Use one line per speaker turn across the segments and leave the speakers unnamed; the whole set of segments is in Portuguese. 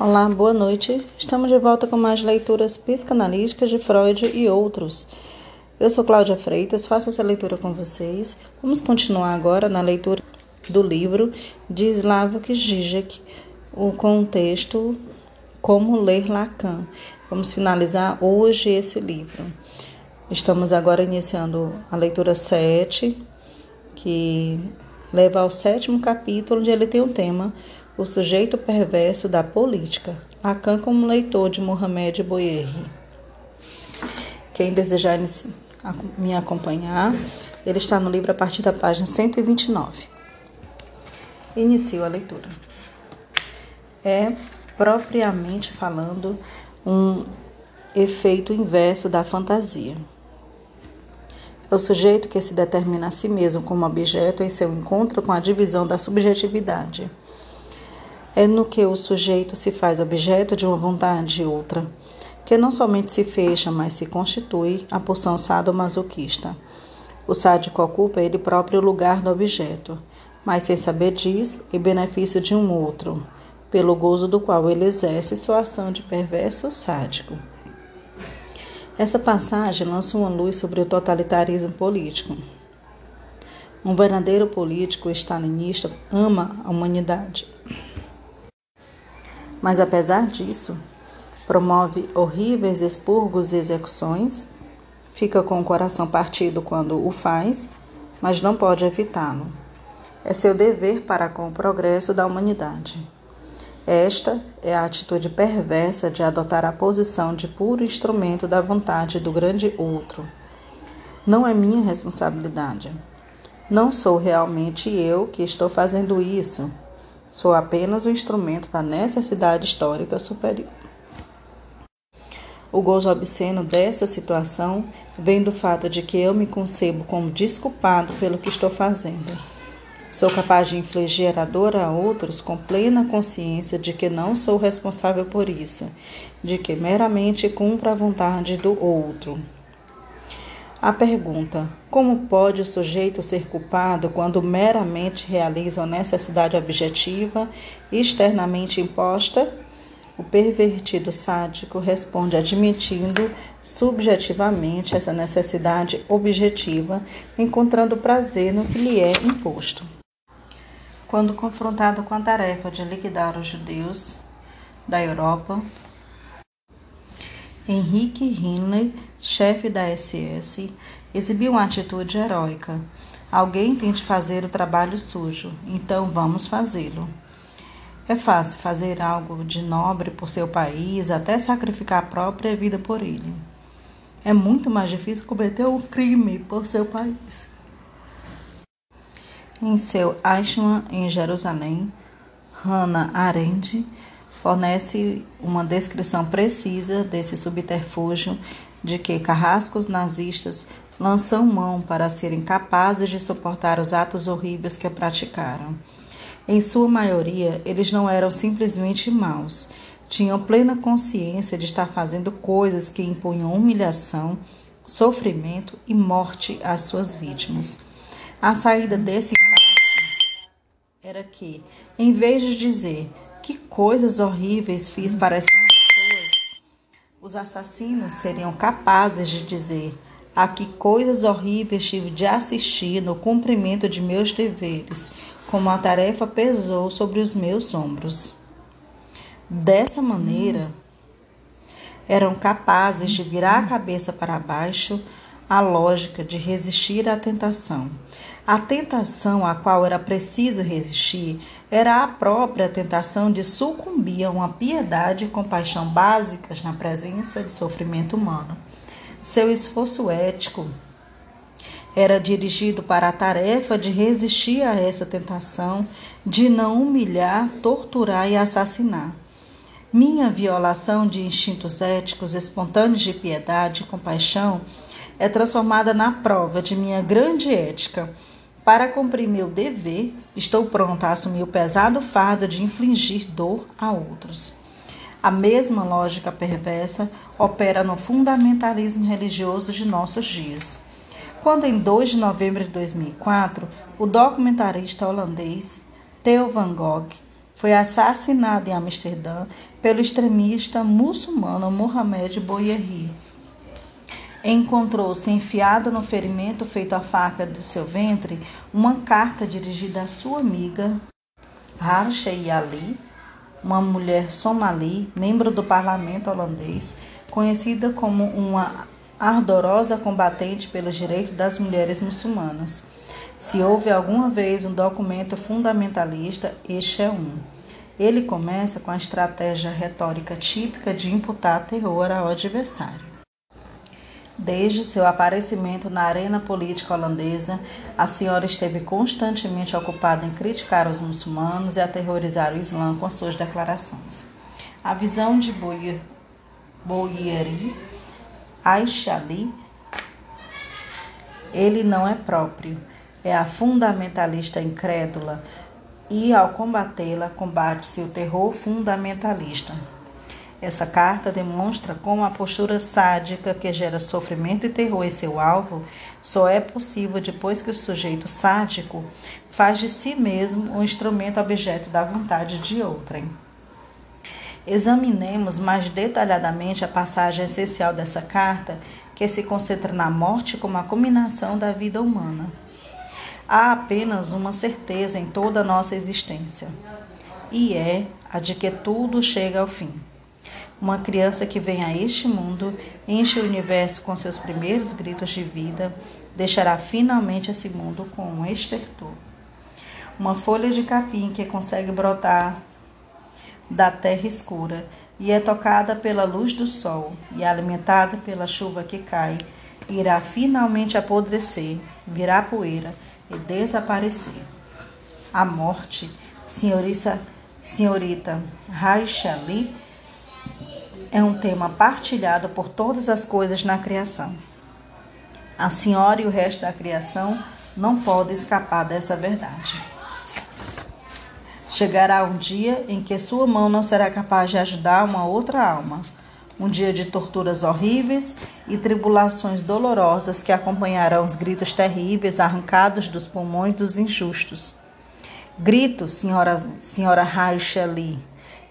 Olá, boa noite. Estamos de volta com mais leituras psicanalíticas de Freud e outros. Eu sou Cláudia Freitas, faço essa leitura com vocês. Vamos continuar agora na leitura do livro de Slavoj Žižek, o contexto Como Ler Lacan. Vamos finalizar hoje esse livro. Estamos agora iniciando a leitura 7, que leva ao sétimo capítulo, onde ele tem o tema o sujeito perverso da política. Lacan como leitor de Mohamed Bouyeri. Quem desejar me acompanhar, ele está no livro a partir da página 129. Inicio a leitura. É, propriamente falando, um efeito inverso da fantasia. É o sujeito que se determina a si mesmo como objeto em seu encontro com a divisão da subjetividade é no que o sujeito se faz objeto de uma vontade outra, que não somente se fecha, mas se constitui a pulsão sadomasoquista. O sádico ocupa ele próprio o lugar do objeto, mas sem saber disso, em benefício de um outro, pelo gozo do qual ele exerce sua ação de perverso sádico. Essa passagem lança uma luz sobre o totalitarismo político. Um verdadeiro político stalinista ama a humanidade mas apesar disso, promove horríveis expurgos e execuções, fica com o coração partido quando o faz, mas não pode evitá-lo. É seu dever para com o progresso da humanidade. Esta é a atitude perversa de adotar a posição de puro instrumento da vontade do grande outro. Não é minha responsabilidade. Não sou realmente eu que estou fazendo isso, Sou apenas o instrumento da necessidade histórica superior. O gozo obsceno dessa situação vem do fato de que eu me concebo como desculpado pelo que estou fazendo. Sou capaz de infligir a dor a outros com plena consciência de que não sou responsável por isso, de que meramente cumpro a vontade do outro. A pergunta: como pode o sujeito ser culpado quando meramente realiza uma necessidade objetiva externamente imposta? O pervertido sádico responde admitindo subjetivamente essa necessidade objetiva, encontrando prazer no que lhe é imposto. Quando confrontado com a tarefa de liquidar os judeus da Europa, Henrique Himmler, chefe da SS, exibiu uma atitude heróica. Alguém tem de fazer o trabalho sujo, então vamos fazê-lo. É fácil fazer algo de nobre por seu país, até sacrificar a própria vida por ele. É muito mais difícil cometer um crime por seu país. Em seu Eichmann, em Jerusalém, Hannah Arendt fornece uma descrição precisa desse subterfúgio de que carrascos nazistas lançam mão para serem capazes de suportar os atos horríveis que praticaram. Em sua maioria, eles não eram simplesmente maus, tinham plena consciência de estar fazendo coisas que impunham humilhação, sofrimento e morte às suas vítimas. A saída desse impasse era que, em vez de dizer que coisas horríveis fiz para essas pessoas? Os assassinos seriam capazes de dizer: a que coisas horríveis tive de assistir no cumprimento de meus deveres, como a tarefa pesou sobre os meus ombros. Dessa maneira, eram capazes de virar a cabeça para baixo a lógica de resistir à tentação. A tentação a qual era preciso resistir era a própria tentação de sucumbir a uma piedade e compaixão básicas na presença de sofrimento humano. Seu esforço ético era dirigido para a tarefa de resistir a essa tentação, de não humilhar, torturar e assassinar. Minha violação de instintos éticos espontâneos de piedade e compaixão é transformada na prova de minha grande ética. Para cumprir meu dever, estou pronta a assumir o pesado fardo de infligir dor a outros. A mesma lógica perversa opera no fundamentalismo religioso de nossos dias. Quando, em 2 de novembro de 2004, o documentarista holandês Theo van Gogh foi assassinada em Amsterdã pelo extremista muçulmano Mohamed Bouyeri. Encontrou-se enfiada no ferimento feito à faca do seu ventre uma carta dirigida à sua amiga Harshey Ali, uma mulher somali, membro do parlamento holandês, conhecida como uma ardorosa combatente pelos direitos das mulheres muçulmanas. Se houve alguma vez um documento fundamentalista, este é um. Ele começa com a estratégia retórica típica de imputar terror ao adversário. Desde seu aparecimento na arena política holandesa, a senhora esteve constantemente ocupada em criticar os muçulmanos e aterrorizar o Islã com suas declarações. A visão de Bouyeri Aishali, ele não é próprio, é a fundamentalista incrédula e, ao combatê-la, combate-se o terror fundamentalista. Essa carta demonstra como a postura sádica que gera sofrimento e terror em seu alvo só é possível depois que o sujeito sádico faz de si mesmo um instrumento objeto da vontade de outrem. Examinemos mais detalhadamente a passagem essencial dessa carta, que se concentra na morte como a culminação da vida humana. Há apenas uma certeza em toda a nossa existência, e é a de que tudo chega ao fim. Uma criança que vem a este mundo, enche o universo com seus primeiros gritos de vida, deixará finalmente esse mundo com um estertor. Uma folha de capim que consegue brotar da terra escura e é tocada pela luz do sol e alimentada pela chuva que cai, irá finalmente apodrecer, virar poeira e desaparecer. A morte, senhorita, senhorita Raishali, é um tema partilhado por todas as coisas na criação. A senhora e o resto da criação não podem escapar dessa verdade. Chegará um dia em que sua mão não será capaz de ajudar uma outra alma. Um dia de torturas horríveis e tribulações dolorosas que acompanharão os gritos terríveis arrancados dos pulmões dos injustos. Gritos, senhora, senhora Harshali,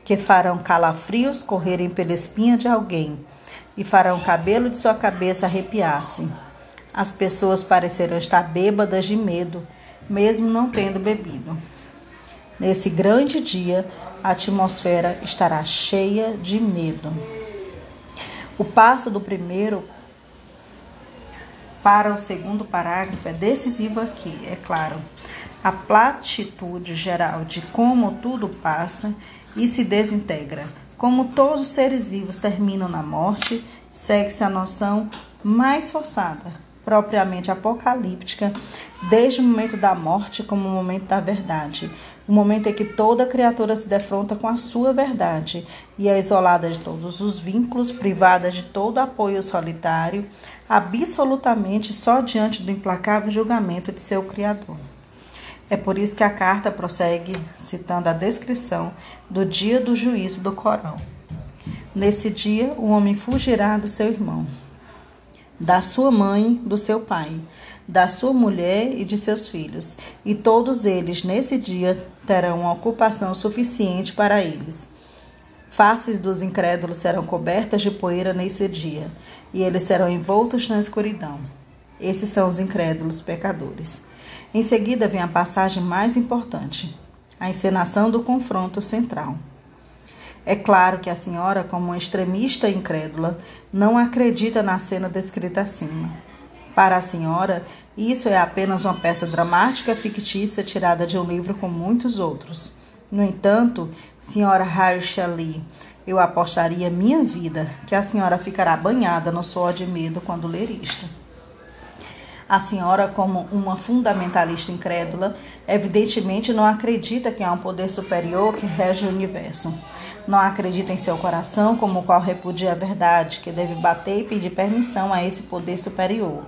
que farão calafrios correrem pela espinha de alguém e farão o cabelo de sua cabeça arrepiar-se. As pessoas parecerão estar bêbadas de medo, mesmo não tendo bebido. Nesse grande dia, a atmosfera estará cheia de medo. O passo do primeiro para o segundo parágrafo é decisivo aqui, é claro. A platitude geral de como tudo passa e se desintegra. Como todos os seres vivos terminam na morte, segue-se a noção mais forçada, propriamente apocalíptica, desde o momento da morte como o momento da verdade, o momento em que toda criatura se defronta com a sua verdade e é isolada de todos os vínculos, privada de todo apoio solitário, absolutamente só diante do implacável julgamento de seu Criador. É por isso que a carta prossegue citando a descrição do dia do juízo do Corão. Nesse dia, o homem fugirá do seu irmão, da sua mãe, do seu pai, da sua mulher e de seus filhos, e todos eles nesse dia terão uma ocupação suficiente para eles. Faces dos incrédulos serão cobertas de poeira nesse dia, e eles serão envoltos na escuridão. Esses são os incrédulos pecadores. Em seguida vem a passagem mais importante, a encenação do confronto central. É claro que a senhora, como uma extremista incrédula, não acredita na cena descrita acima. Para a senhora, isso é apenas uma peça dramática fictícia tirada de um livro com muitos outros. No entanto, senhora Harshali, eu apostaria minha vida que a senhora ficará banhada no suor de medo quando ler isto. A senhora, como uma fundamentalista incrédula, evidentemente não acredita que há um poder superior que rege o universo. Não acredita em seu coração, como o qual repudia a verdade, que deve bater e pedir permissão a esse poder superior.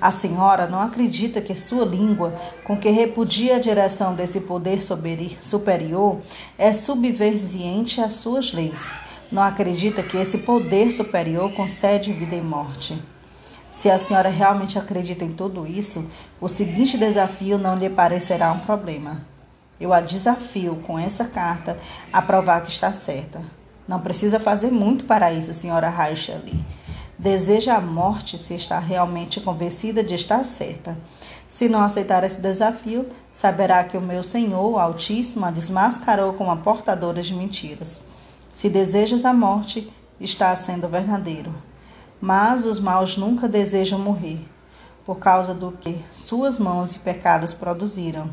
A senhora não acredita que sua língua, com que repudia a direção desse poder superior, é subversiente às suas leis. Não acredita que esse poder superior concede vida e morte. Se a senhora realmente acredita em tudo isso, o seguinte desafio não lhe parecerá um problema. Eu a desafio com essa carta a provar que está certa. Não precisa fazer muito para isso, senhora Raishali. Deseja a morte se está realmente convencida de estar certa. Se não aceitar esse desafio, saberá que o meu Senhor, o Altíssimo, a desmascarou como a portadora de mentiras. Se desejas a morte, está sendo verdadeiro. Mas os maus nunca desejam morrer, por causa do que suas mãos e pecados produziram.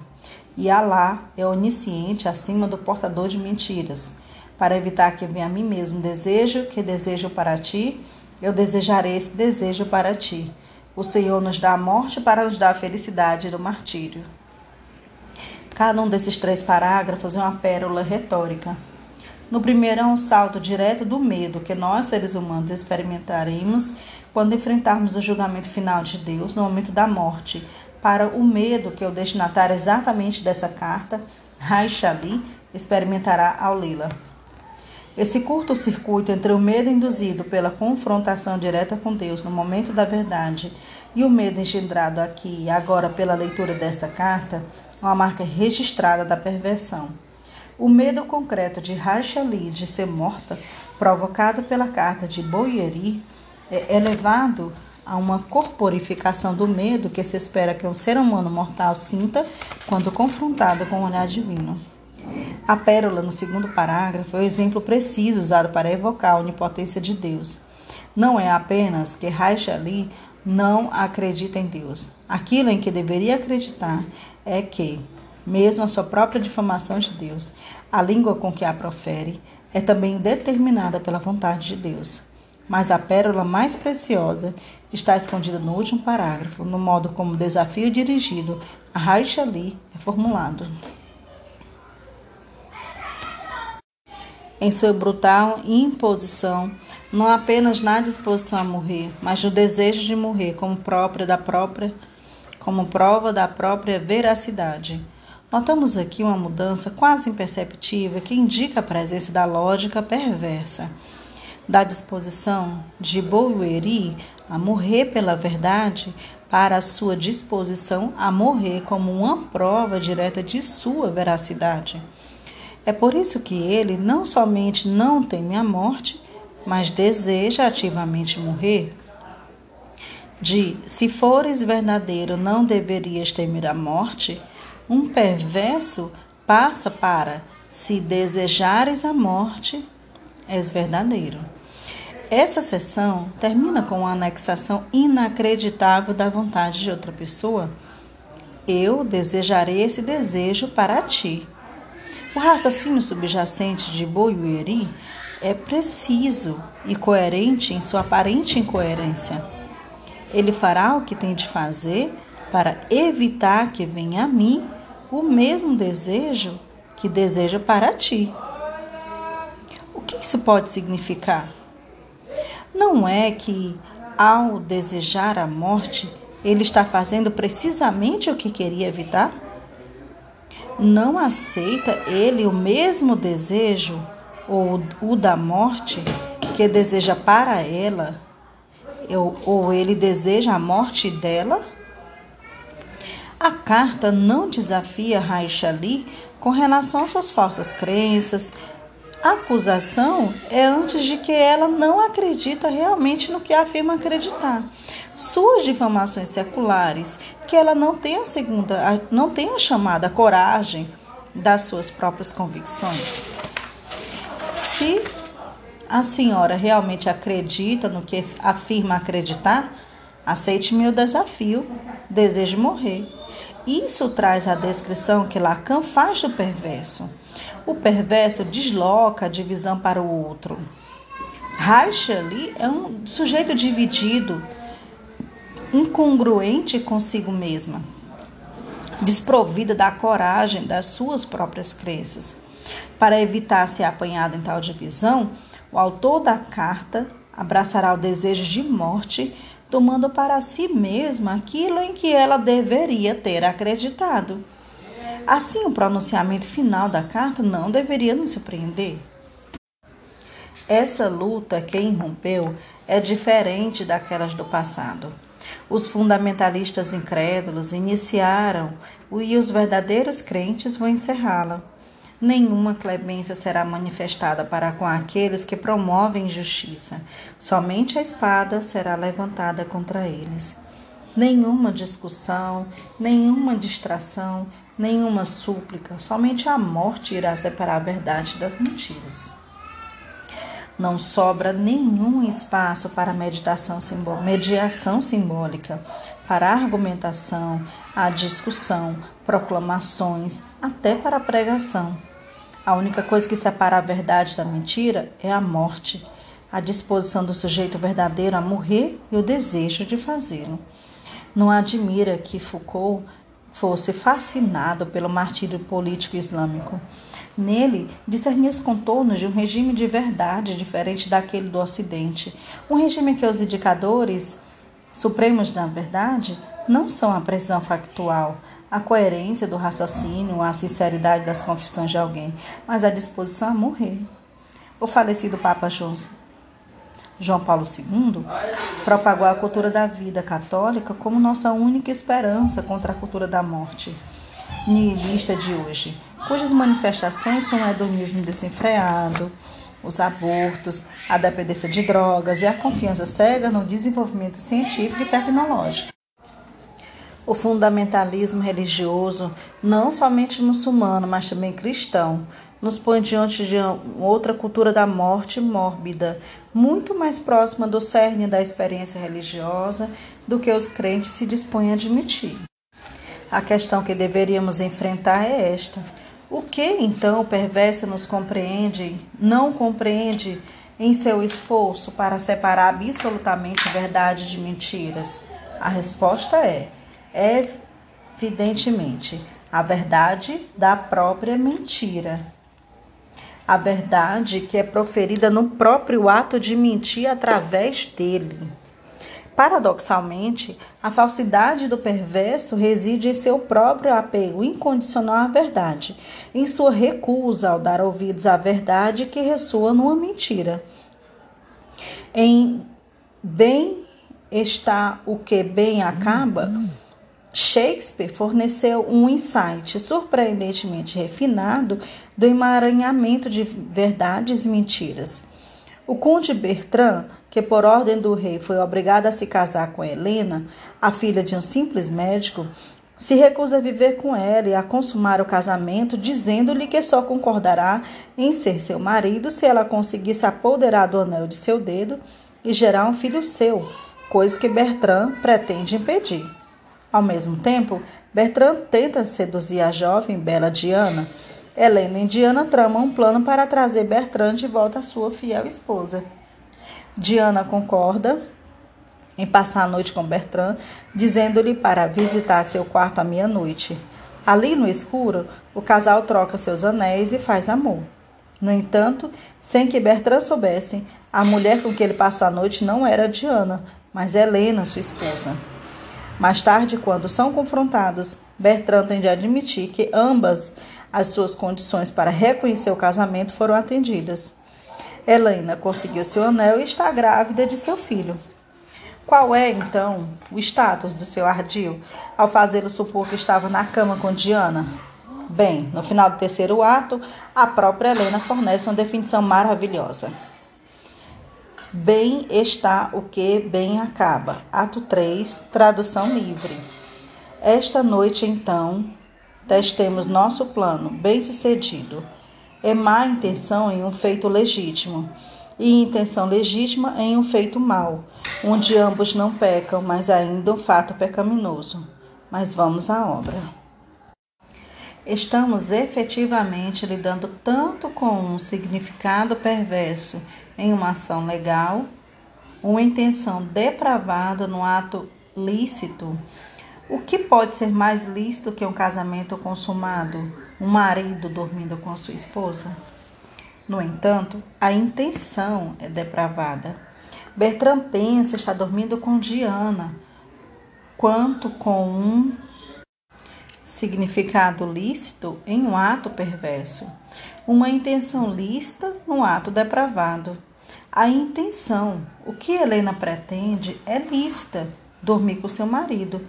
E Alá é onisciente acima do portador de mentiras. Para evitar que venha a mim mesmo desejo que desejo para ti, eu desejarei esse desejo para ti. O Senhor nos dá a morte para nos dar a felicidade do martírio. Cada um desses três parágrafos é uma pérola retórica. No primeiro é um salto direto do medo que nós, seres humanos, experimentaremos quando enfrentarmos o julgamento final de Deus no momento da morte, para o medo que o destinatário exatamente dessa carta, Raishali, experimentará ao lê-la. Esse curto-circuito entre o medo induzido pela confrontação direta com Deus no momento da verdade e o medo engendrado aqui e agora pela leitura desta carta é uma marca registrada da perversão. O medo concreto de Racheli de ser morta, provocado pela carta de Boieri, é elevado a uma corporificação do medo que se espera que um ser humano mortal sinta quando confrontado com o olhar divino. A pérola, no segundo parágrafo, é o exemplo preciso usado para evocar a onipotência de Deus. Não é apenas que Raishali não acredita em Deus. Aquilo em que deveria acreditar é que, mesmo a sua própria difamação de Deus, a língua com que a profere é também determinada pela vontade de Deus. Mas a pérola mais preciosa está escondida no último parágrafo, no modo como o desafio dirigido a Raishali é formulado. em sua brutal imposição, não apenas na disposição a morrer, mas no desejo de morrer como própria da própria, como prova da própria veracidade. Notamos aqui uma mudança quase imperceptível que indica a presença da lógica perversa, da disposição de Boueri a morrer pela verdade para a sua disposição a morrer como uma prova direta de sua veracidade. É por isso que ele não somente não teme a morte, mas deseja ativamente morrer. De se fores verdadeiro, não deverias temer a morte, um perverso passa para se desejares a morte, és verdadeiro. Essa sessão termina com uma anexação inacreditável da vontade de outra pessoa. Eu desejarei esse desejo para ti. O raciocínio subjacente de Boiueri é preciso e coerente em sua aparente incoerência. Ele fará o que tem de fazer para evitar que venha a mim o mesmo desejo que deseja para ti. O que isso pode significar? Não é que, ao desejar a morte, ele está fazendo precisamente o que queria evitar? não aceita ele o mesmo desejo, ou o da morte, que deseja para ela, ou ele deseja a morte dela? A carta não desafia Raishali com relação às suas falsas crenças. A acusação é antes de que ela não acredita realmente no que afirma acreditar suas difamações seculares, que ela não tem a segunda, não tem a chamada coragem das suas próprias convicções. Se a senhora realmente acredita no que afirma acreditar, aceite meu desafio, deseje morrer. Isso traz a descrição que Lacan faz do perverso. O perverso desloca a divisão para o outro. Reich ali é um sujeito dividido, incongruente consigo mesma, desprovida da coragem das suas próprias crenças. Para evitar ser apanhada em tal divisão, o autor da carta abraçará o desejo de morte, tomando para si mesma aquilo em que ela deveria ter acreditado. Assim, o pronunciamento final da carta não deveria nos surpreender. Essa luta que irrompeu é diferente daquelas do passado. Os fundamentalistas incrédulos iniciaram e os verdadeiros crentes vão encerrá-la. Nenhuma clemência será manifestada para com aqueles que promovem justiça. Somente a espada será levantada contra eles. Nenhuma discussão, nenhuma distração, nenhuma súplica, somente a morte irá separar a verdade das mentiras. Não sobra nenhum espaço para meditação simbó mediação simbólica, para argumentação, a discussão, proclamações, até para a pregação. A única coisa que separa a verdade da mentira é a morte, a disposição do sujeito verdadeiro a morrer e o desejo de fazê-lo. Não admira que Foucault fosse fascinado pelo martírio político islâmico. Nele, discernia os contornos de um regime de verdade diferente daquele do Ocidente, um regime que os indicadores supremos da verdade não são a precisão factual, a coerência do raciocínio, a sinceridade das confissões de alguém, mas a disposição a morrer. O falecido Papa João João Paulo II, propagou a cultura da vida católica como nossa única esperança contra a cultura da morte nihilista de hoje, cujas manifestações são o hedonismo desenfreado, os abortos, a dependência de drogas e a confiança cega no desenvolvimento científico e tecnológico. O fundamentalismo religioso, não somente muçulmano, mas também cristão, nos põe diante de outra cultura da morte mórbida, muito mais próxima do cerne da experiência religiosa do que os crentes se dispõem a admitir. A questão que deveríamos enfrentar é esta: o que então o perverso nos compreende, não compreende em seu esforço para separar absolutamente verdade de mentiras? A resposta é: evidentemente, a verdade da própria mentira a verdade que é proferida no próprio ato de mentir através dele. Paradoxalmente, a falsidade do perverso reside em seu próprio apego incondicional à verdade, em sua recusa ao dar ouvidos à verdade que ressoa numa mentira. Em bem está o que bem acaba, Shakespeare forneceu um insight surpreendentemente refinado do emaranhamento de verdades e mentiras. O conde Bertrand, que por ordem do rei foi obrigado a se casar com Helena, a filha de um simples médico, se recusa a viver com ela e a consumar o casamento, dizendo-lhe que só concordará em ser seu marido se ela conseguir se apoderar do anel de seu dedo e gerar um filho seu, coisa que Bertrand pretende impedir. Ao mesmo tempo, Bertrand tenta seduzir a jovem bela Diana. Helena e Diana tramam um plano para trazer Bertrand de volta à sua fiel esposa. Diana concorda em passar a noite com Bertrand, dizendo-lhe para visitar seu quarto à meia-noite. Ali no escuro, o casal troca seus anéis e faz amor. No entanto, sem que Bertrand soubesse, a mulher com que ele passou a noite não era Diana, mas Helena, sua esposa. Mais tarde, quando são confrontados, Bertrand tem de admitir que ambas as suas condições para reconhecer o casamento foram atendidas. Helena conseguiu seu anel e está grávida de seu filho. Qual é, então, o status do seu ardil ao fazê-lo supor que estava na cama com Diana? Bem, no final do terceiro ato, a própria Helena fornece uma definição maravilhosa. Bem está o que bem acaba. Ato 3, tradução livre. Esta noite, então, testemos nosso plano, bem-sucedido. É má intenção em um feito legítimo, e intenção legítima em um feito mau, onde ambos não pecam, mas ainda um fato pecaminoso. Mas vamos à obra. Estamos efetivamente lidando tanto com um significado perverso em uma ação legal, uma intenção depravada no ato lícito. O que pode ser mais lícito que um casamento consumado, um marido dormindo com a sua esposa? No entanto, a intenção é depravada. Bertrand pensa estar dormindo com Diana, quanto com um significado lícito em um ato perverso uma intenção lícita no ato depravado. A intenção, o que Helena pretende, é lícita, dormir com seu marido.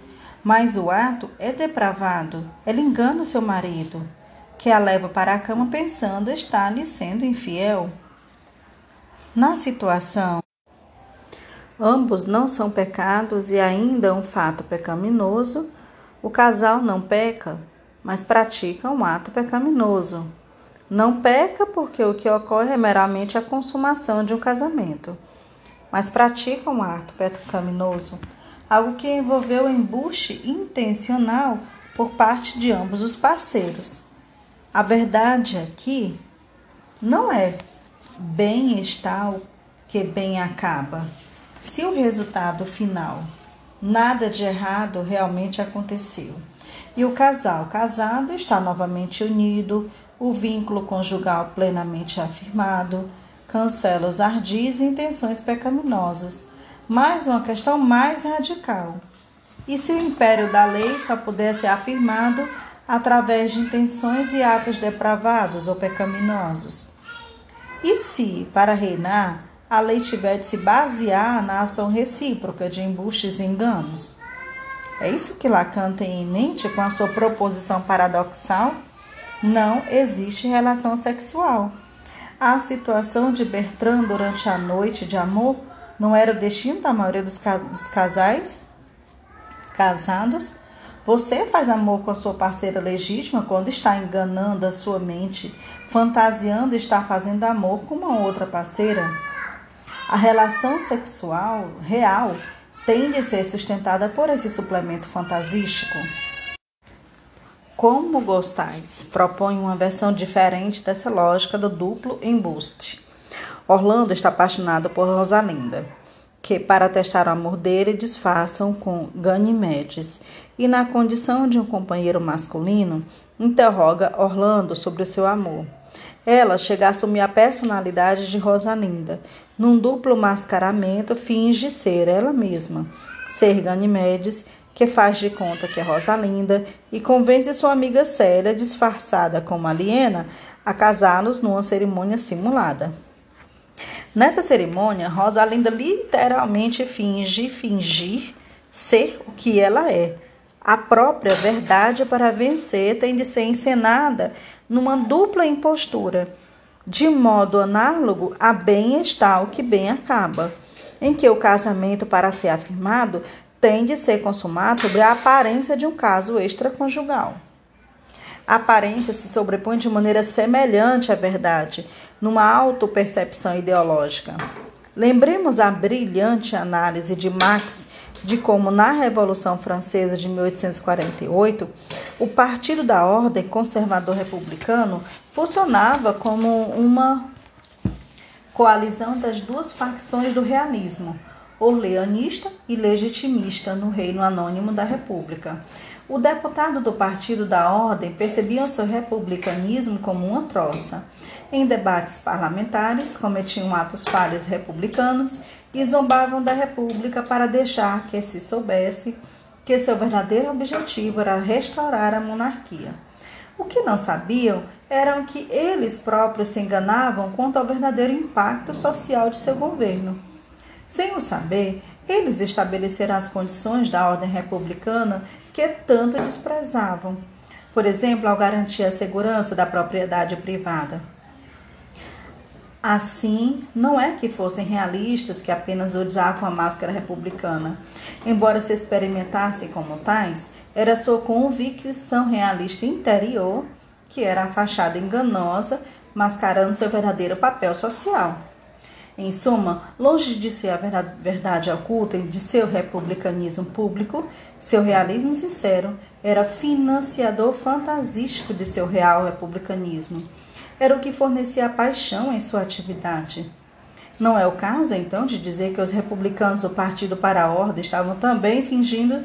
Mas o ato é depravado. Ela engana seu marido, que a leva para a cama pensando estar lhe sendo infiel. Na situação, ambos não são pecados e ainda um fato pecaminoso, o casal não peca, mas pratica um ato pecaminoso. Não peca porque o que ocorre é meramente a consumação de um casamento, mas pratica um ato pecaminoso, algo que envolveu embuste intencional por parte de ambos os parceiros. A verdade aqui não é bem está o que bem acaba. Se o resultado final, nada de errado realmente aconteceu, e o casal casado está novamente unido, o vínculo conjugal plenamente afirmado, cancela os ardis e intenções pecaminosas. Mais uma questão mais radical. E se o império da lei só pudesse ser afirmado através de intenções e atos depravados ou pecaminosos? E se, para reinar, a lei tiver de se basear na ação recíproca de embustes e enganos? É isso que Lacan tem em mente com a sua proposição paradoxal? Não existe relação sexual. A situação de Bertrand durante a noite de amor não era o destino da maioria dos, casais casados? Você faz amor com a sua parceira legítima quando está enganando a sua mente, fantasiando estar fazendo amor com uma outra parceira? A relação sexual real tem de ser sustentada por esse suplemento fantasístico? Como gostais propõe uma versão diferente dessa lógica do duplo embuste. Orlando está apaixonado por Rosalinda, que, para testar o amor dele, disfarçam com Ganimedes e, na condição de um companheiro masculino, interroga Orlando sobre o seu amor. Ela chega a assumir a personalidade de Rosalinda. Num duplo mascaramento, finge ser ela mesma, ser Ganimedes que faz de conta que é Rosalinda e convence sua amiga Célia, disfarçada como aliena, a casá-los numa cerimônia simulada. Nessa cerimônia, Rosalinda literalmente finge fingir ser o que ela é. A própria verdade para vencer tem de ser encenada numa dupla impostura, de modo análogo a bem está o que bem acaba, em que o casamento, para ser afirmado, tem de ser consumado sobre a aparência de um caso extraconjugal. A aparência se sobrepõe de maneira semelhante à verdade, numa autopercepção ideológica. Lembremos a brilhante análise de Marx de como, na Revolução Francesa de 1848, o Partido da Ordem Conservador Republicano funcionava como uma coalizão das duas facções do realismo orleanista e legitimista no Reino Anônimo da República. O deputado do Partido da Ordem percebia o seu republicanismo como uma troça. Em debates parlamentares, cometiam atos falhos republicanos e zombavam da República para deixar que se soubesse que seu verdadeiro objetivo era restaurar a monarquia. O que não sabiam era que eles próprios se enganavam quanto ao verdadeiro impacto social de seu governo. Sem o saber, eles estabeleceram as condições da ordem republicana que tanto desprezavam. Por exemplo, ao garantir a segurança da propriedade privada. Assim, não é que fossem realistas que apenas odiavam a máscara republicana. Embora se experimentassem como tais, era sua convicção realista interior que era a fachada enganosa, mascarando seu verdadeiro papel social. Em suma, longe de ser a verdade oculta e de seu republicanismo público, seu realismo sincero era financiador fantasístico de seu real republicanismo. Era o que fornecia paixão em sua atividade. Não é o caso, então, de dizer que os republicanos do Partido para a Ordem estavam também fingindo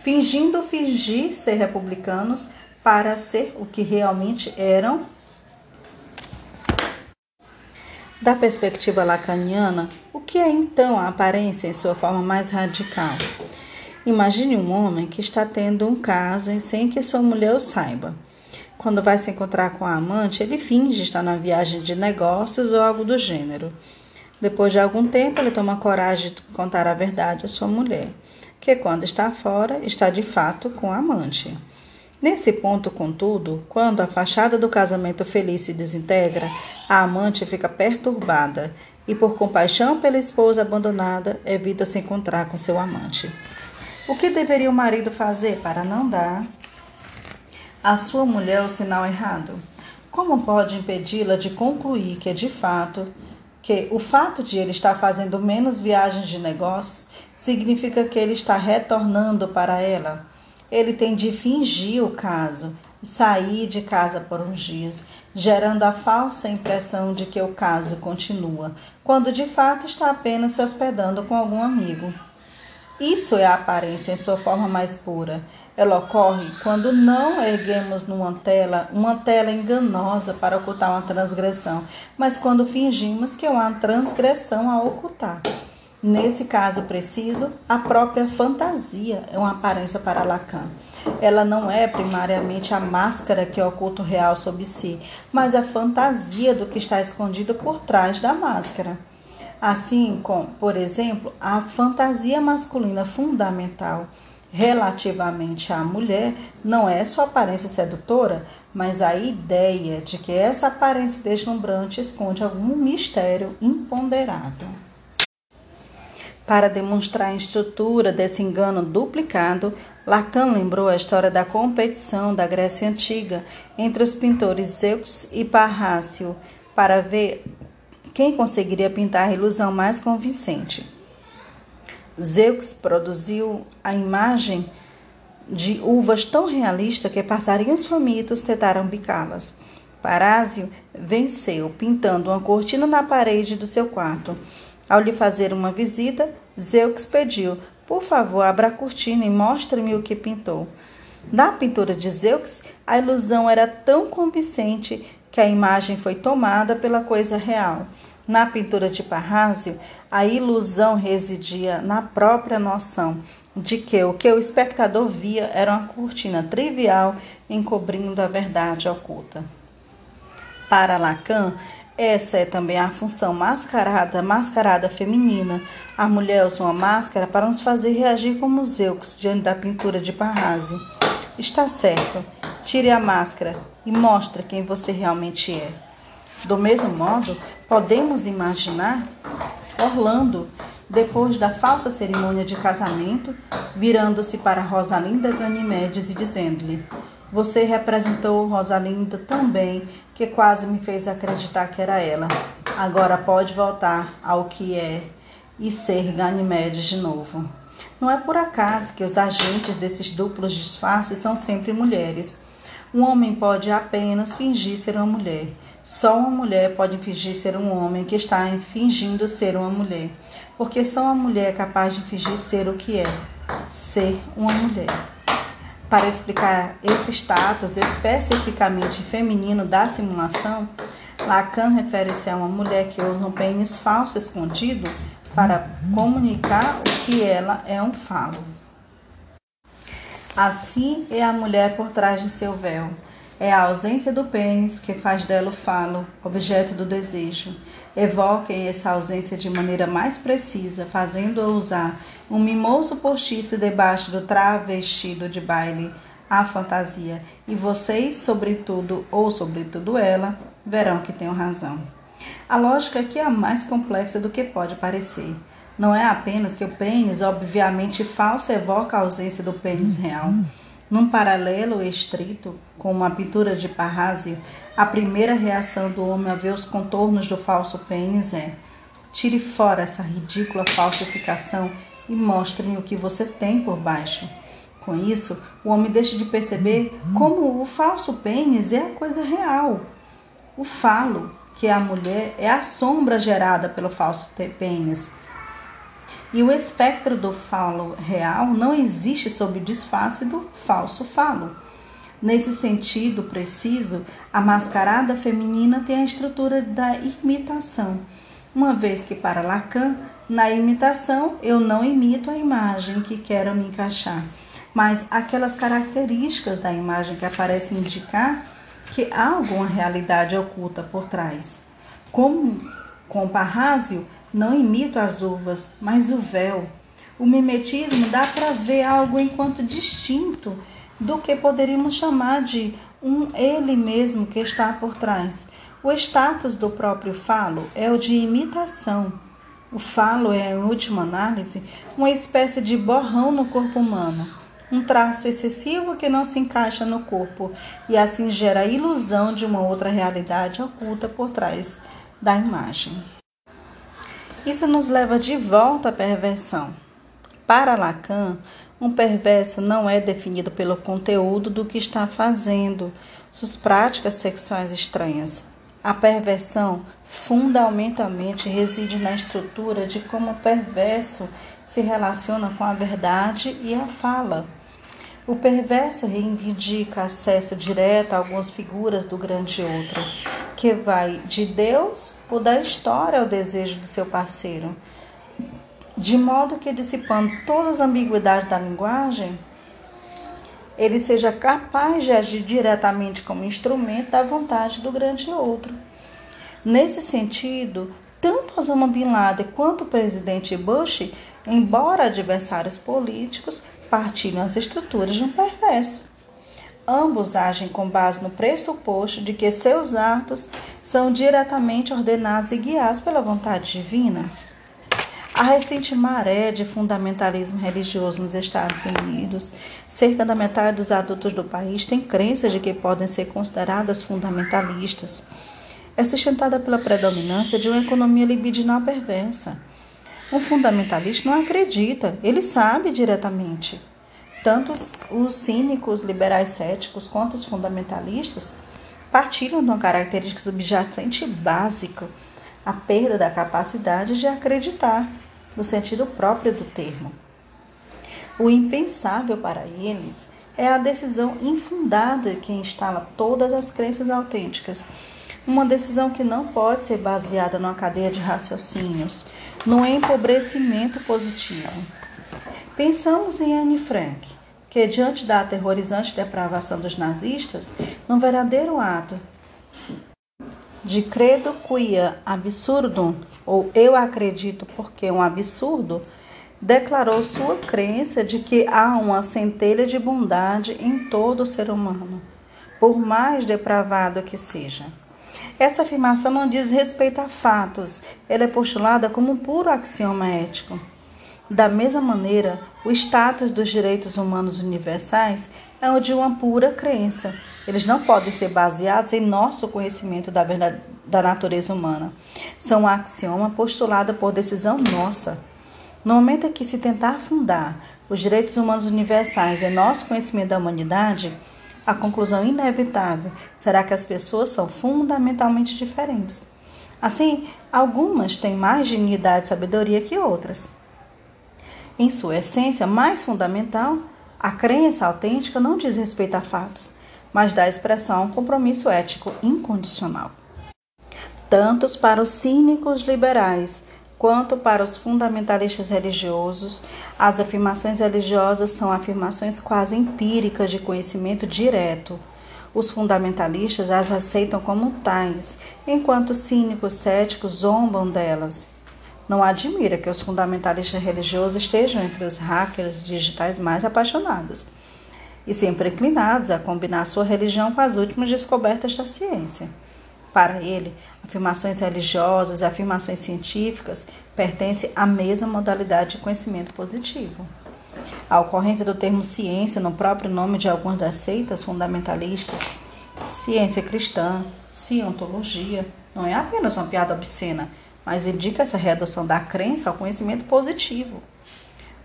fingindo fingir ser republicanos para ser o que realmente eram Da perspectiva lacaniana, o que é então a aparência em sua forma mais radical? Imagine um homem que está tendo um caso e sem que sua mulher o saiba. Quando vai se encontrar com a amante, ele finge estar na viagem de negócios ou algo do gênero. Depois de algum tempo, ele toma coragem de contar a verdade à sua mulher, que quando está fora, está de fato com a amante. Nesse ponto, contudo, quando a fachada do casamento feliz se desintegra, a amante fica perturbada e, por compaixão pela esposa abandonada, evita se encontrar com seu amante. O que deveria o marido fazer para não dar à sua mulher o sinal errado? Como pode impedi-la de concluir que, de fato, que o fato de ele estar fazendo menos viagens de negócios significa que ele está retornando para ela? Ele tem de fingir o caso e sair de casa por uns dias, gerando a falsa impressão de que o caso continua, quando de fato está apenas se hospedando com algum amigo. Isso é a aparência em sua forma mais pura. Ela ocorre quando não erguemos numa tela uma tela enganosa para ocultar uma transgressão, mas quando fingimos que há uma transgressão a ocultar. Nesse caso preciso, a própria fantasia é uma aparência para Lacan. Ela não é primariamente a máscara que oculta o real sob si, mas a fantasia do que está escondido por trás da máscara. Assim como, por exemplo, a fantasia masculina fundamental relativamente à mulher não é sua aparência sedutora, mas a ideia de que essa aparência deslumbrante esconde algum mistério imponderável. Para demonstrar a estrutura desse engano duplicado, Lacan lembrou a história da competição da Grécia Antiga entre os pintores Zeus e Parrácio para ver quem conseguiria pintar a ilusão mais convincente. Zeus produziu a imagem de uvas tão realista que passarinhos famintos tentaram bicá-las. Parásio venceu, pintando uma cortina na parede do seu quarto. Ao lhe fazer uma visita, Zeus pediu: Por favor, abra a cortina e mostre-me o que pintou. Na pintura de Zeus, a ilusão era tão convincente que a imagem foi tomada pela coisa real. Na pintura de Parrásio, a ilusão residia na própria noção de que o que o espectador via era uma cortina trivial encobrindo a verdade oculta. Para Lacan, essa é também a função mascarada, mascarada feminina. A mulher usa uma máscara para nos fazer reagir como Zeus diante da pintura de Parrásio. Está certo. Tire a máscara e mostre quem você realmente é. Do mesmo modo, podemos imaginar Orlando, depois da falsa cerimônia de casamento, virando-se para Rosalinda Ganimedes e dizendo-lhe: Você representou Rosalinda tão bem que quase me fez acreditar que era ela. Agora pode voltar ao que é e ser Ganimedes de novo. Não é por acaso que os agentes desses duplos disfarces são sempre mulheres. Um homem pode apenas fingir ser uma mulher. Só uma mulher pode fingir ser um homem que está fingindo ser uma mulher. Porque só uma mulher é capaz de fingir ser o que é, ser uma mulher. Para explicar esse status especificamente feminino da simulação, Lacan refere-se a uma mulher que usa um pênis falso escondido para comunicar o que ela é um falo. Assim é a mulher por trás de seu véu. É a ausência do pênis que faz dela o falo, objeto do desejo. Evoquem essa ausência de maneira mais precisa, fazendo-a usar um mimoso postiço debaixo do travestido de baile, a fantasia. E vocês, sobretudo, ou sobretudo ela, verão que tenho razão. A lógica aqui é mais complexa do que pode parecer. Não é apenas que o pênis, obviamente falso, evoca a ausência do pênis real. Num paralelo estrito com uma pintura de Parrásio, a primeira reação do homem a ver os contornos do falso pênis é: tire fora essa ridícula falsificação e mostre-me o que você tem por baixo. Com isso, o homem deixa de perceber como o falso pênis é a coisa real. O falo, que é a mulher, é a sombra gerada pelo falso pênis. E o espectro do falo real não existe sob o disfarce do falso falo. Nesse sentido preciso, a mascarada feminina tem a estrutura da imitação, uma vez que para Lacan, na imitação eu não imito a imagem que quero me encaixar, mas aquelas características da imagem que aparecem indicar que há alguma realidade oculta por trás. Como com Parrásio, Não imito as uvas, mas o véu. O mimetismo dá para ver algo enquanto distinto do que poderíamos chamar de um ele mesmo que está por trás. O status do próprio falo é o de imitação. O falo é, em última análise, uma espécie de borrão no corpo humano, um traço excessivo que não se encaixa no corpo e assim gera a ilusão de uma outra realidade oculta por trás da imagem. Isso nos leva de volta à perversão. Para Lacan, um perverso não é definido pelo conteúdo do que está fazendo, suas práticas sexuais estranhas. A perversão fundamentalmente reside na estrutura de como o perverso se relaciona com a verdade e a fala. O perverso reivindica acesso direto a algumas figuras do grande outro, que vai de Deus ou da história ao desejo do seu parceiro de modo que, dissipando todas as ambiguidades da linguagem, ele seja capaz de agir diretamente como instrumento da vontade do grande outro. Nesse sentido, tanto Osama Bin Laden quanto o presidente Bush, embora adversários políticos, partilham as estruturas de um perverso. Ambos agem com base no pressuposto de que seus atos são diretamente ordenados e guiados pela vontade divina. A recente maré de fundamentalismo religioso nos Estados Unidos, cerca da metade dos adultos do país tem crença de que podem ser consideradas fundamentalistas. É sustentada pela predominância de uma economia libidinal perversa. Um fundamentalista não acredita, ele sabe diretamente. Tanto os cínicos, liberais céticos, quanto os fundamentalistas partilham de uma característica subjacente básica, a perda da capacidade de acreditar no sentido próprio do termo. O impensável para eles é a decisão infundada que instala todas as crenças autênticas. Uma decisão que não pode ser baseada numa cadeia de raciocínios, no empobrecimento positivo. Pensamos em Anne Frank, que, diante da aterrorizante depravação dos nazistas, num verdadeiro ato de credo quia absurdum, ou eu acredito porque é um absurdo, declarou sua crença de que há uma centelha de bondade em todo ser humano, por mais depravado que seja. Essa afirmação não diz respeito a fatos, ela é postulada como um puro axioma ético. Da mesma maneira, o status dos direitos humanos universais é o de uma pura crença, eles não podem ser baseados em nosso conhecimento da, verdade, da natureza humana. São um axioma postulado por decisão nossa. No momento em que se tentar fundar os direitos humanos universais em nosso conhecimento da humanidade, a conclusão inevitável será que as pessoas são fundamentalmente diferentes. Assim, algumas têm mais dignidade e sabedoria que outras. Em sua essência mais fundamental, a crença autêntica não diz respeito a fatos, mas dá expressão a um compromisso ético incondicional. Tanto para os cínicos liberais quanto para os fundamentalistas religiosos, as afirmações religiosas são afirmações quase empíricas de conhecimento direto. Os fundamentalistas as aceitam como tais, enquanto cínicos céticos zombam delas. Não admira que os fundamentalistas religiosos estejam entre os hackers digitais mais apaixonados e sempre inclinados a combinar sua religião com as últimas descobertas da ciência. Para ele, afirmações religiosas e afirmações científicas pertencem à mesma modalidade de conhecimento positivo. A ocorrência do termo ciência no próprio nome de algumas das seitas fundamentalistas, ciência cristã, cientologia, não é apenas uma piada obscena, mas indica essa redução da crença ao conhecimento positivo.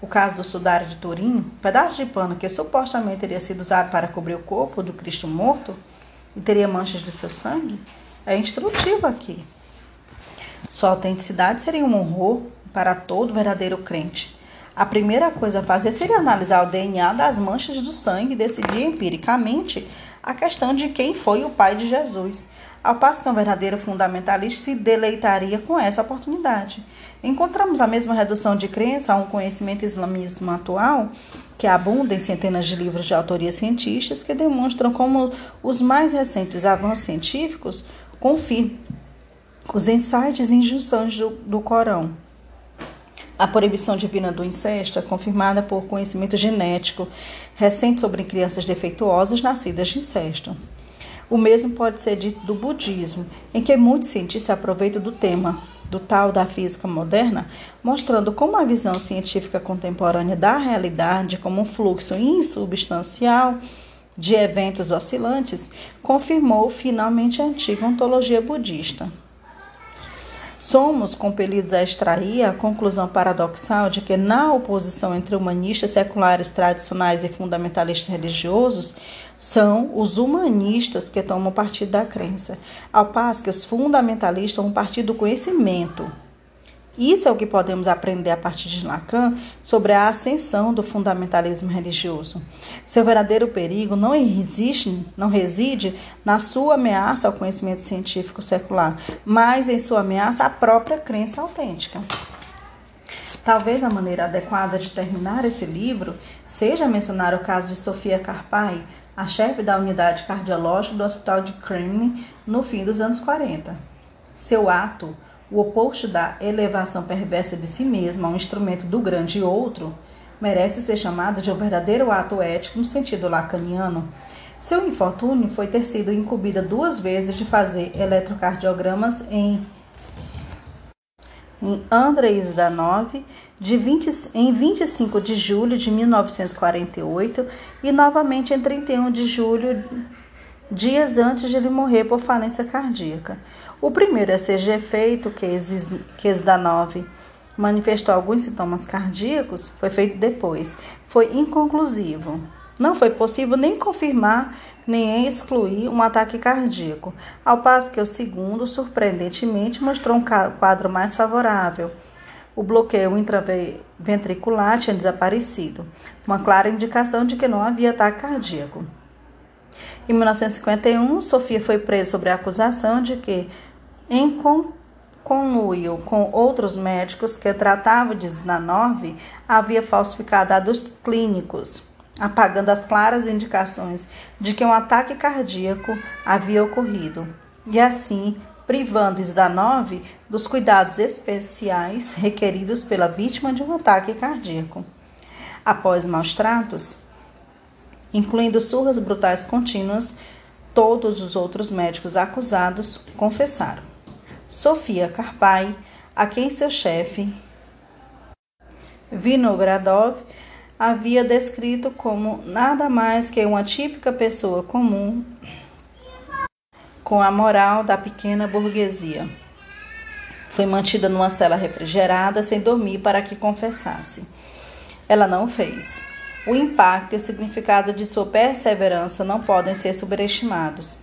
O caso do sudário de Turim, um pedaço de pano que supostamente teria sido usado para cobrir o corpo do Cristo morto e teria manchas de seu sangue, é instrutivo aqui. Sua autenticidade seria um horror para todo verdadeiro crente. A primeira coisa a fazer seria analisar o DNA das manchas do sangue e decidir empiricamente a questão de quem foi o pai de Jesus, ao passo que um verdadeiro fundamentalista se deleitaria com essa oportunidade. Encontramos a mesma redução de crença a um conhecimento islamismo atual, que abunda em centenas de livros de autoria cientistas que demonstram como os mais recentes avanços científicos confirmam os insights e injunções do, do Corão. A proibição divina do incesto é confirmada por conhecimento genético recente sobre crianças defeituosas nascidas de incesto. O mesmo pode ser dito do budismo, em que muitos cientistas aproveitam do tema do tal da física moderna, mostrando como a visão científica contemporânea da realidade como um fluxo insubstancial de eventos oscilantes confirmou finalmente a antiga ontologia budista. Somos compelidos a extrair a conclusão paradoxal de que, na oposição entre humanistas seculares tradicionais e fundamentalistas religiosos, são os humanistas que tomam partido da crença, ao passo que os fundamentalistas tomam partido do conhecimento. Isso é o que podemos aprender a partir de Lacan sobre a ascensão do fundamentalismo religioso. Seu verdadeiro perigo não existe, não reside na sua ameaça ao conhecimento científico secular, mas em sua ameaça à própria crença autêntica. Talvez a maneira adequada de terminar esse livro seja mencionar o caso de Sofia Carpai, a chefe da unidade cardiológica do Hospital de Kremlin no fim dos anos 40. Seu ato o oposto da elevação perversa de si mesmo a um instrumento do grande outro, merece ser chamado de um verdadeiro ato ético no sentido lacaniano. Seu infortúnio foi ter sido incumbida duas vezes de fazer eletrocardiogramas em, em Andreis Danov de 20, em 25 de julho de 1948 e novamente em 31 de julho, dias antes de ele morrer por falência cardíaca. O primeiro é seja efeito que Esdanov manifestou alguns sintomas cardíacos, foi feito depois. Foi inconclusivo. Não foi possível nem confirmar nem excluir um ataque cardíaco, ao passo que o segundo, surpreendentemente, mostrou um quadro mais favorável. O bloqueio intraventricular tinha desaparecido, uma clara indicação de que não havia ataque cardíaco. Em 1951, Sofia foi presa sobre a acusação de que em conluio com outros médicos que tratavam de Znanov, havia falsificado dados clínicos, apagando as claras indicações de que um ataque cardíaco havia ocorrido, e assim privando Zdanov dos cuidados especiais requeridos pela vítima de um ataque cardíaco. Após maus tratos, incluindo surras brutais contínuas, todos os outros médicos acusados confessaram. Sofia Karpai, a quem seu chefe, Vinogradov, havia descrito como nada mais que uma típica pessoa comum com a moral da pequena burguesia. Foi mantida numa cela refrigerada sem dormir para que confessasse. Ela não fez. O impacto e o significado de sua perseverança não podem ser subestimados.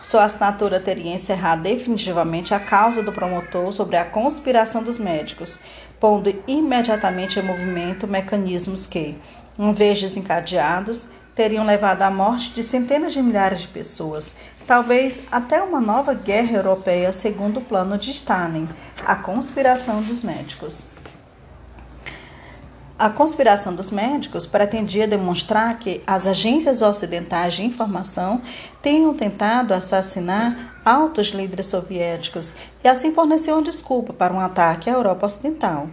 Sua assinatura teria encerrado definitivamente a causa do promotor sobre a conspiração dos médicos, pondo imediatamente em movimento mecanismos que, uma vez desencadeados, teriam levado à morte de centenas de milhares de pessoas, talvez até uma nova guerra europeia, segundo o plano de Stalin, a conspiração dos médicos. A conspiração dos médicos pretendia demonstrar que as agências ocidentais de informação tinham tentado assassinar altos líderes soviéticos e assim forneceu uma desculpa para um ataque à Europa Ocidental.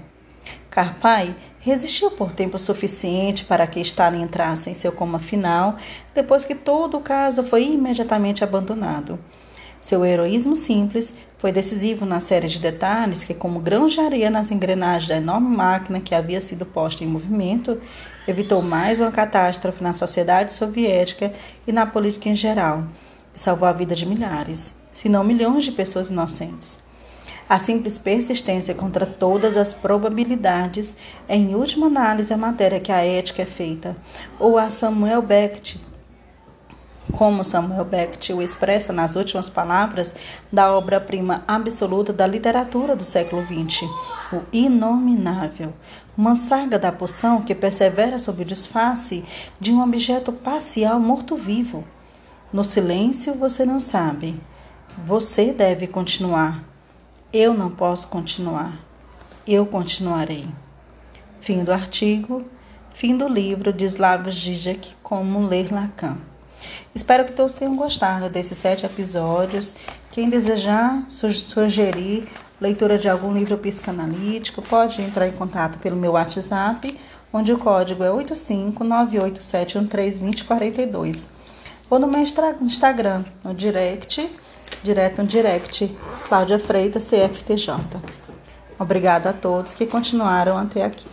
Karpai resistiu por tempo suficiente para que Stalin entrasse em seu coma final, depois que todo o caso foi imediatamente abandonado. Seu heroísmo simples foi decisivo na série de detalhes que, como grãos de areia nas engrenagens da enorme máquina que havia sido posta em movimento, evitou mais uma catástrofe na sociedade soviética e na política em geral, e salvou a vida de milhares, se não milhões de pessoas inocentes. A simples persistência contra todas as probabilidades é, em última análise, a matéria que a ética é feita, ou a Samuel Beckett como Samuel Beckett o expressa nas últimas palavras da obra-prima absoluta da literatura do século XX, o Inominável, uma saga da poção que persevera sob o disfarce de um objeto parcial morto-vivo. No silêncio você não sabe. Você deve continuar. Eu não posso continuar. Eu continuarei. Fim do artigo. Fim do livro de Slavoj Žižek, Como Ler Lacan. Espero que todos tenham gostado desses sete episódios. Quem desejar sugerir leitura de algum livro psicanalítico, pode entrar em contato pelo meu WhatsApp, onde o código é 85987132042. Ou no meu Instagram, no direct, direto no direct, Cláudia Freitas, CFTJ. Obrigado a todos que continuaram até aqui.